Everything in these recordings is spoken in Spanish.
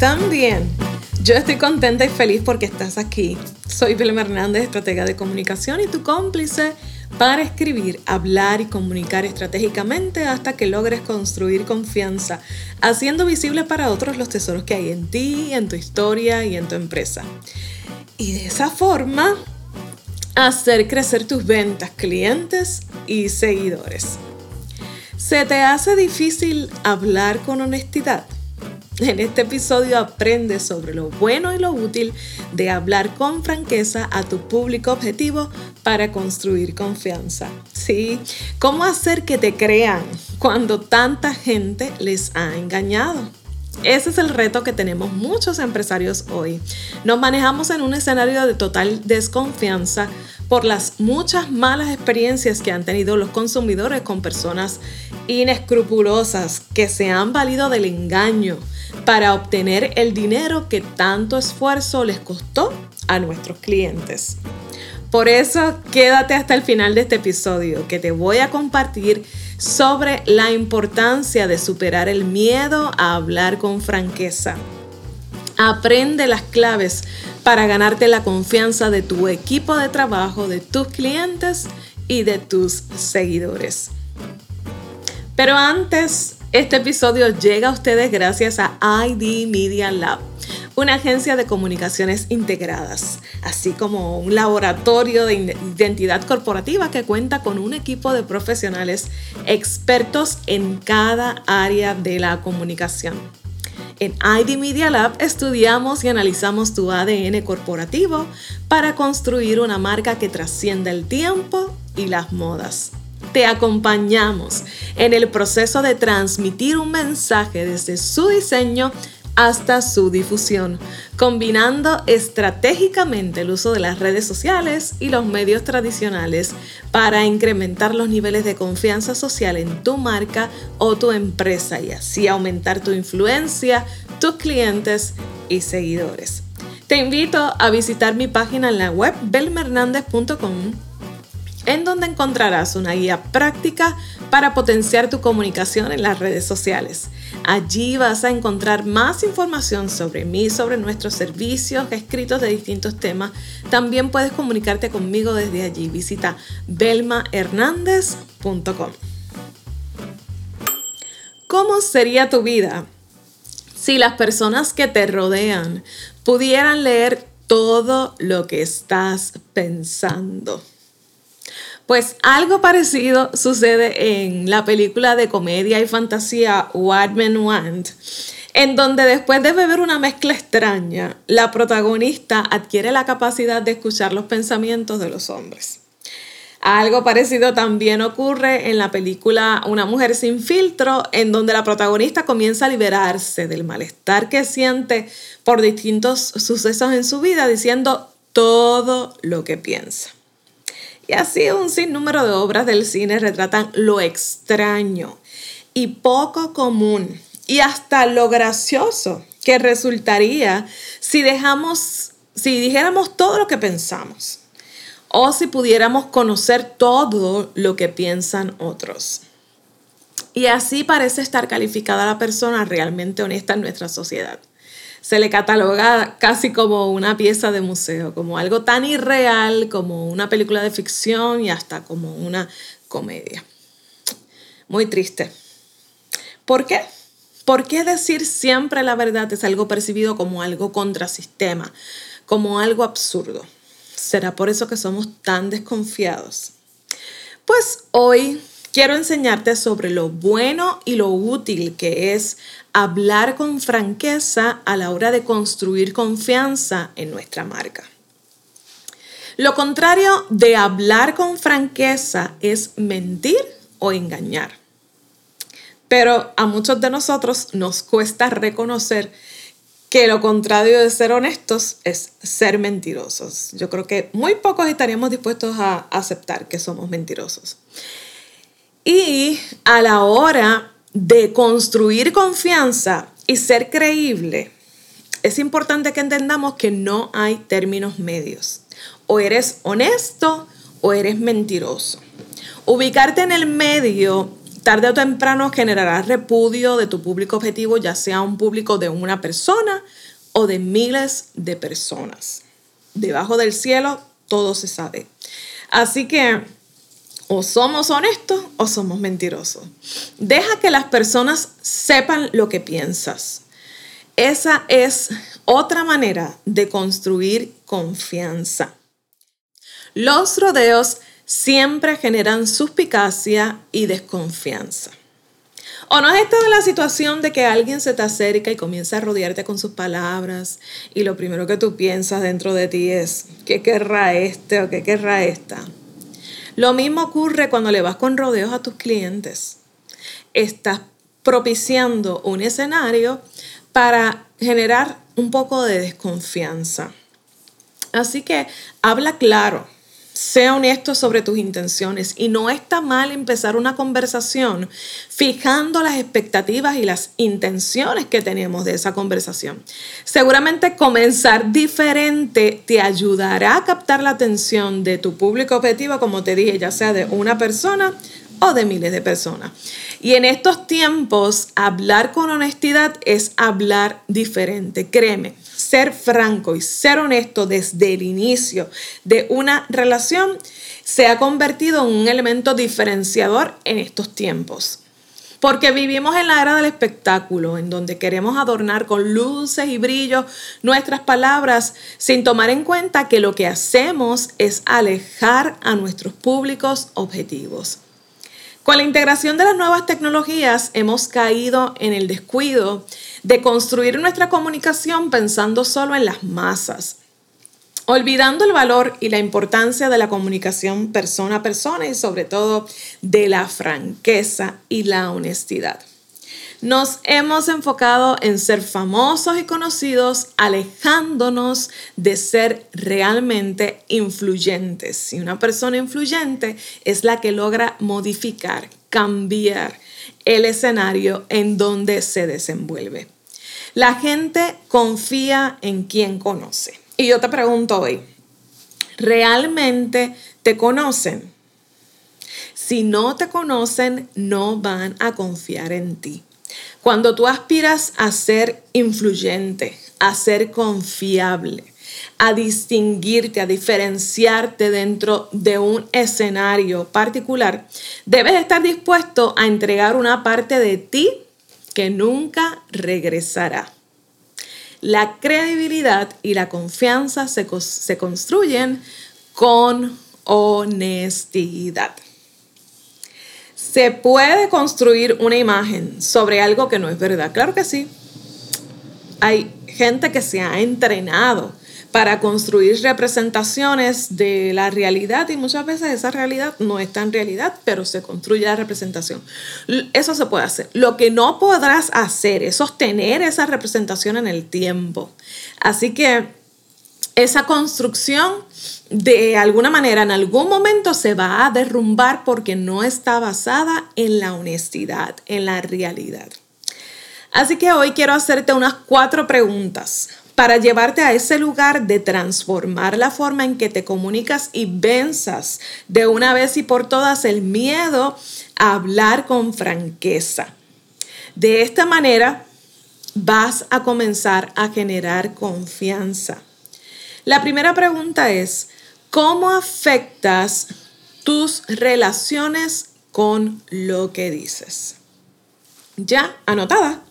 También, yo estoy contenta y feliz porque estás aquí. Soy Vilma Hernández, estratega de comunicación y tu cómplice para escribir, hablar y comunicar estratégicamente hasta que logres construir confianza, haciendo visible para otros los tesoros que hay en ti, en tu historia y en tu empresa. Y de esa forma, hacer crecer tus ventas, clientes y seguidores. ¿Se te hace difícil hablar con honestidad? En este episodio aprende sobre lo bueno y lo útil de hablar con franqueza a tu público objetivo para construir confianza. Sí, cómo hacer que te crean cuando tanta gente les ha engañado. Ese es el reto que tenemos muchos empresarios hoy. Nos manejamos en un escenario de total desconfianza por las muchas malas experiencias que han tenido los consumidores con personas inescrupulosas que se han valido del engaño para obtener el dinero que tanto esfuerzo les costó a nuestros clientes. Por eso quédate hasta el final de este episodio que te voy a compartir sobre la importancia de superar el miedo a hablar con franqueza. Aprende las claves para ganarte la confianza de tu equipo de trabajo, de tus clientes y de tus seguidores. Pero antes, este episodio llega a ustedes gracias a ID Media Lab, una agencia de comunicaciones integradas, así como un laboratorio de identidad corporativa que cuenta con un equipo de profesionales expertos en cada área de la comunicación. En ID Media Lab estudiamos y analizamos tu ADN corporativo para construir una marca que trascienda el tiempo y las modas te acompañamos en el proceso de transmitir un mensaje desde su diseño hasta su difusión, combinando estratégicamente el uso de las redes sociales y los medios tradicionales para incrementar los niveles de confianza social en tu marca o tu empresa y así aumentar tu influencia, tus clientes y seguidores. Te invito a visitar mi página en la web belmernandez.com en donde encontrarás una guía práctica para potenciar tu comunicación en las redes sociales. Allí vas a encontrar más información sobre mí, sobre nuestros servicios escritos de distintos temas. También puedes comunicarte conmigo desde allí. Visita belmahernandez.com. ¿Cómo sería tu vida si las personas que te rodean pudieran leer todo lo que estás pensando? Pues algo parecido sucede en la película de comedia y fantasía What Men Want, en donde después de beber una mezcla extraña, la protagonista adquiere la capacidad de escuchar los pensamientos de los hombres. Algo parecido también ocurre en la película Una mujer sin filtro, en donde la protagonista comienza a liberarse del malestar que siente por distintos sucesos en su vida, diciendo todo lo que piensa. Y así un sinnúmero de obras del cine retratan lo extraño y poco común y hasta lo gracioso que resultaría si dejamos, si dijéramos todo lo que pensamos o si pudiéramos conocer todo lo que piensan otros. Y así parece estar calificada la persona realmente honesta en nuestra sociedad se le cataloga casi como una pieza de museo, como algo tan irreal como una película de ficción y hasta como una comedia. Muy triste. ¿Por qué? ¿Por qué decir siempre la verdad es algo percibido como algo contrasistema, como algo absurdo? ¿Será por eso que somos tan desconfiados? Pues hoy quiero enseñarte sobre lo bueno y lo útil que es hablar con franqueza a la hora de construir confianza en nuestra marca. Lo contrario de hablar con franqueza es mentir o engañar. Pero a muchos de nosotros nos cuesta reconocer que lo contrario de ser honestos es ser mentirosos. Yo creo que muy pocos estaríamos dispuestos a aceptar que somos mentirosos. Y a la hora de construir confianza y ser creíble, es importante que entendamos que no hay términos medios. O eres honesto o eres mentiroso. Ubicarte en el medio tarde o temprano generarás repudio de tu público objetivo, ya sea un público de una persona o de miles de personas. Debajo del cielo todo se sabe. Así que o somos honestos o somos mentirosos. Deja que las personas sepan lo que piensas. Esa es otra manera de construir confianza. Los rodeos siempre generan suspicacia y desconfianza. ¿O no has estado la situación de que alguien se te acerca y comienza a rodearte con sus palabras y lo primero que tú piensas dentro de ti es, ¿qué querrá este o qué querrá esta? Lo mismo ocurre cuando le vas con rodeos a tus clientes. Estás propiciando un escenario para generar un poco de desconfianza. Así que habla claro, sea honesto sobre tus intenciones y no está mal empezar una conversación fijando las expectativas y las intenciones que tenemos de esa conversación. Seguramente comenzar diferente te ayudará a captar la atención de tu público objetivo, como te dije, ya sea de una persona o de miles de personas. Y en estos tiempos, hablar con honestidad es hablar diferente. Créeme, ser franco y ser honesto desde el inicio de una relación se ha convertido en un elemento diferenciador en estos tiempos. Porque vivimos en la era del espectáculo, en donde queremos adornar con luces y brillos nuestras palabras sin tomar en cuenta que lo que hacemos es alejar a nuestros públicos objetivos. Con la integración de las nuevas tecnologías hemos caído en el descuido de construir nuestra comunicación pensando solo en las masas, olvidando el valor y la importancia de la comunicación persona a persona y sobre todo de la franqueza y la honestidad. Nos hemos enfocado en ser famosos y conocidos, alejándonos de ser realmente influyentes. Y una persona influyente es la que logra modificar, cambiar el escenario en donde se desenvuelve. La gente confía en quien conoce. Y yo te pregunto hoy, ¿realmente te conocen? Si no te conocen, no van a confiar en ti. Cuando tú aspiras a ser influyente, a ser confiable, a distinguirte, a diferenciarte dentro de un escenario particular, debes estar dispuesto a entregar una parte de ti que nunca regresará. La credibilidad y la confianza se, se construyen con honestidad. ¿Se puede construir una imagen sobre algo que no es verdad? Claro que sí. Hay gente que se ha entrenado para construir representaciones de la realidad y muchas veces esa realidad no está en realidad, pero se construye la representación. Eso se puede hacer. Lo que no podrás hacer es sostener esa representación en el tiempo. Así que esa construcción de alguna manera en algún momento se va a derrumbar porque no está basada en la honestidad, en la realidad. Así que hoy quiero hacerte unas cuatro preguntas para llevarte a ese lugar de transformar la forma en que te comunicas y venzas de una vez y por todas el miedo a hablar con franqueza. De esta manera vas a comenzar a generar confianza. La primera pregunta es, ¿Cómo afectas tus relaciones con lo que dices? Ya, anotada,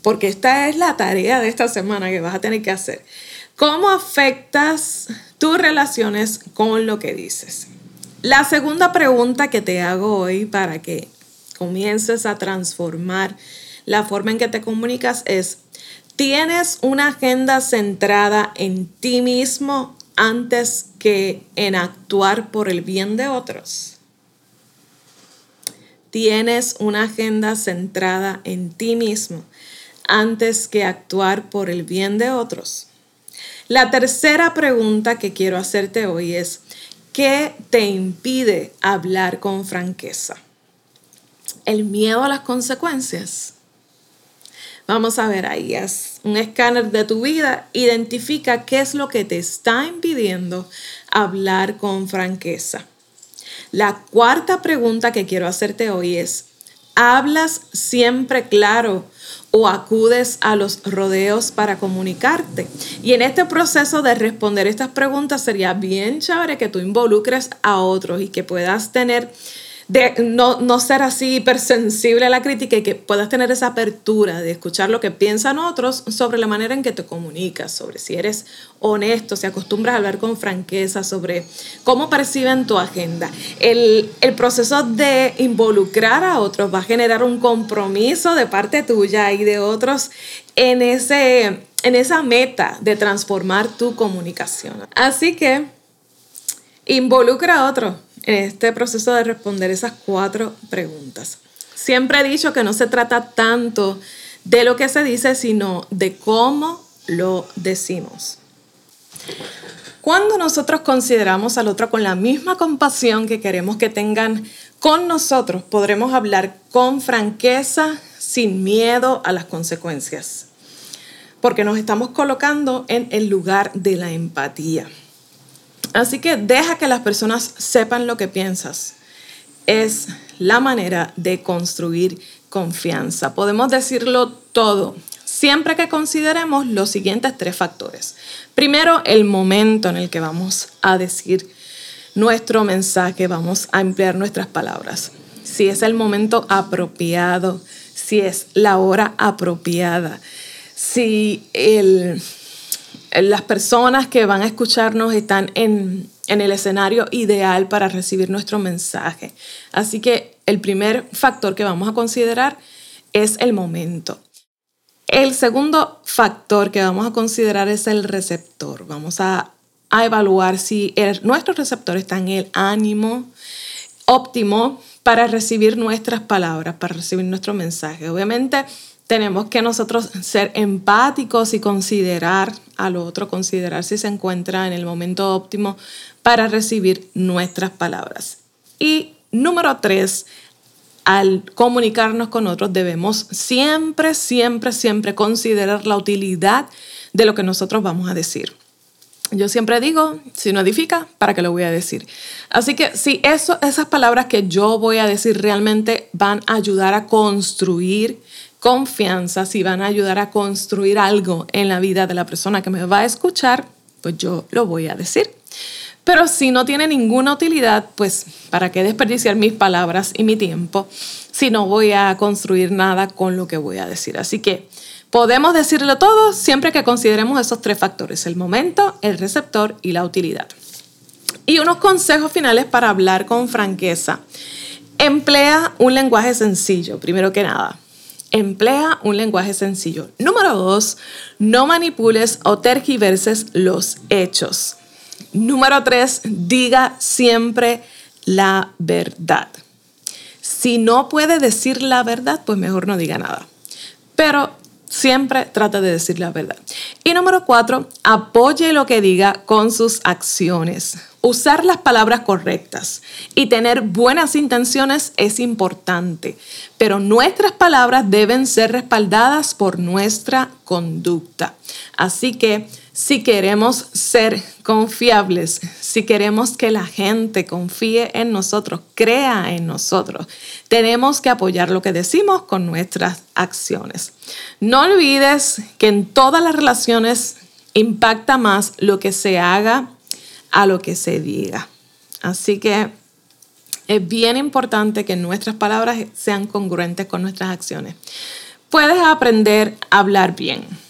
porque esta es la tarea de esta semana que vas a tener que hacer. ¿Cómo afectas tus relaciones con lo que dices? La segunda pregunta que te hago hoy para que comiences a transformar la forma en que te comunicas es, ¿tienes una agenda centrada en ti mismo antes que en actuar por el bien de otros. Tienes una agenda centrada en ti mismo antes que actuar por el bien de otros. La tercera pregunta que quiero hacerte hoy es, ¿qué te impide hablar con franqueza? ¿El miedo a las consecuencias? Vamos a ver ahí, es un escáner de tu vida, identifica qué es lo que te está impidiendo hablar con franqueza. La cuarta pregunta que quiero hacerte hoy es, ¿Hablas siempre claro o acudes a los rodeos para comunicarte? Y en este proceso de responder estas preguntas sería bien chévere que tú involucres a otros y que puedas tener de no, no, ser así hipersensible a la crítica y que puedas tener esa apertura de escuchar lo que piensan otros sobre la manera en que te comunicas, sobre si eres honesto, si acostumbras a hablar con franqueza, sobre cómo perciben tu agenda. El, el proceso de involucrar a otros va a generar un compromiso de parte tuya y de otros en, ese, en esa meta de transformar tu comunicación. Así que involucra a otros este proceso de responder esas cuatro preguntas. Siempre he dicho que no se trata tanto de lo que se dice, sino de cómo lo decimos. Cuando nosotros consideramos al otro con la misma compasión que queremos que tengan con nosotros, podremos hablar con franqueza, sin miedo a las consecuencias, porque nos estamos colocando en el lugar de la empatía. Así que deja que las personas sepan lo que piensas. Es la manera de construir confianza. Podemos decirlo todo, siempre que consideremos los siguientes tres factores. Primero, el momento en el que vamos a decir nuestro mensaje, vamos a emplear nuestras palabras. Si es el momento apropiado, si es la hora apropiada, si el las personas que van a escucharnos están en, el escenario ideal para recibir nuestro mensaje. Así que el primer factor que vamos a considerar es el momento. El segundo factor que vamos a considerar es el receptor. Vamos a, evaluar si nuestro receptor está en el ánimo óptimo para recibir nuestras palabras, para recibir nuestro mensaje. Obviamente, tenemos que nosotros ser empáticos y considerar al otro, considerar si se encuentra en el momento óptimo para recibir nuestras palabras. Y número tres, al comunicarnos con otros debemos siempre, siempre, siempre considerar la utilidad de lo que nosotros vamos a decir. Yo siempre digo, si no edifica, ¿para qué lo voy a decir? Así que si eso, esas palabras que yo voy a decir realmente van a ayudar a construir confianza, si van a ayudar a construir algo en la vida de la persona que me va a escuchar, pues yo lo voy a decir. Pero si no tiene ninguna utilidad, pues ¿para qué desperdiciar mis palabras y mi tiempo si no voy a construir nada con lo que voy a decir? Así que podemos decirlo todo siempre que consideremos esos tres factores, el momento, el receptor y la utilidad. Y unos consejos finales para hablar con franqueza. Emplea un lenguaje sencillo, primero que nada. Emplea un lenguaje sencillo. Número dos, no manipules o tergiverses los hechos. Número tres, diga siempre la verdad. Si no puede decir la verdad, pues mejor no diga nada. Pero siempre trata de decir la verdad. Y número cuatro, apoye lo que diga con sus acciones. Usar las palabras correctas y tener buenas intenciones es importante, pero nuestras palabras deben ser respaldadas por nuestra conducta. Así que si queremos ser confiables, si queremos que la gente confíe en nosotros, crea en nosotros, tenemos que apoyar lo que decimos con nuestras acciones. No olvides que en todas las relaciones impacta más lo que se haga a lo que se diga. Así que es bien importante que nuestras palabras sean congruentes con nuestras acciones. Puedes aprender a hablar bien.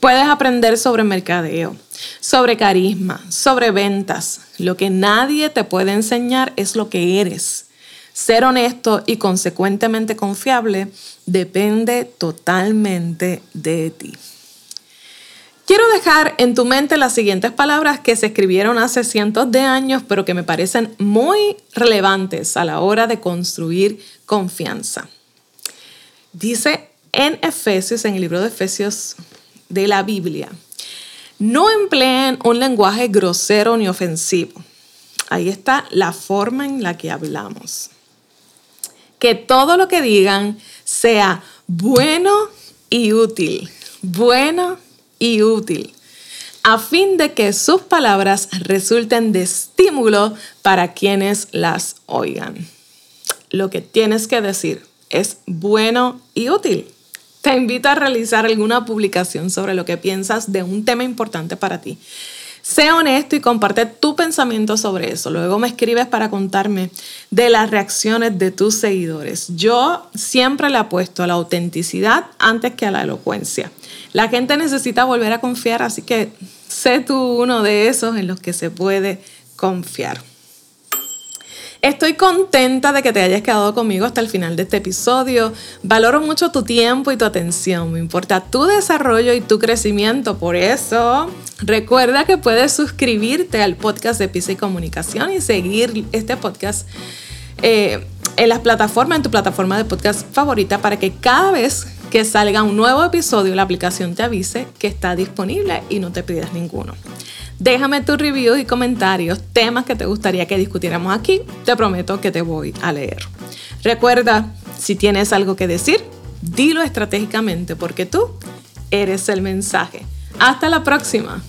Puedes aprender sobre mercadeo, sobre carisma, sobre ventas. Lo que nadie te puede enseñar es lo que eres. Ser honesto y consecuentemente confiable depende totalmente de ti. Quiero dejar en tu mente las siguientes palabras que se escribieron hace cientos de años, pero que me parecen muy relevantes a la hora de construir confianza. Dice en Efesios, en el libro de Efesios de la Biblia, no empleen un lenguaje grosero ni ofensivo. Ahí está la forma en la que hablamos. Que todo lo que digan sea bueno y útil. Bueno y útil, a fin de que sus palabras resulten de estímulo para quienes las oigan. Lo que tienes que decir es bueno y útil. Te invito a realizar alguna publicación sobre lo que piensas de un tema importante para ti. Sé honesto y comparte tu pensamiento sobre eso. Luego me escribes para contarme de las reacciones de tus seguidores. Yo siempre le apuesto a la autenticidad antes que a la elocuencia. La gente necesita volver a confiar, así que sé tú uno de esos en los que se puede confiar. Estoy contenta de que te hayas quedado conmigo hasta el final de este episodio. Valoro mucho tu tiempo y tu atención. Me importa tu desarrollo y tu crecimiento. Por eso, recuerda que puedes suscribirte al podcast de Pisa y Comunicación y seguir este podcast eh, en las plataformas, en tu plataforma de podcast favorita, para que cada vez que salga un nuevo episodio, la aplicación te avise que está disponible y no te pidas ninguno. Déjame tus reviews y comentarios, temas que te gustaría que discutiéramos aquí. Te prometo que te voy a leer. Recuerda, si tienes algo que decir, dilo estratégicamente porque tú eres el mensaje. Hasta la próxima.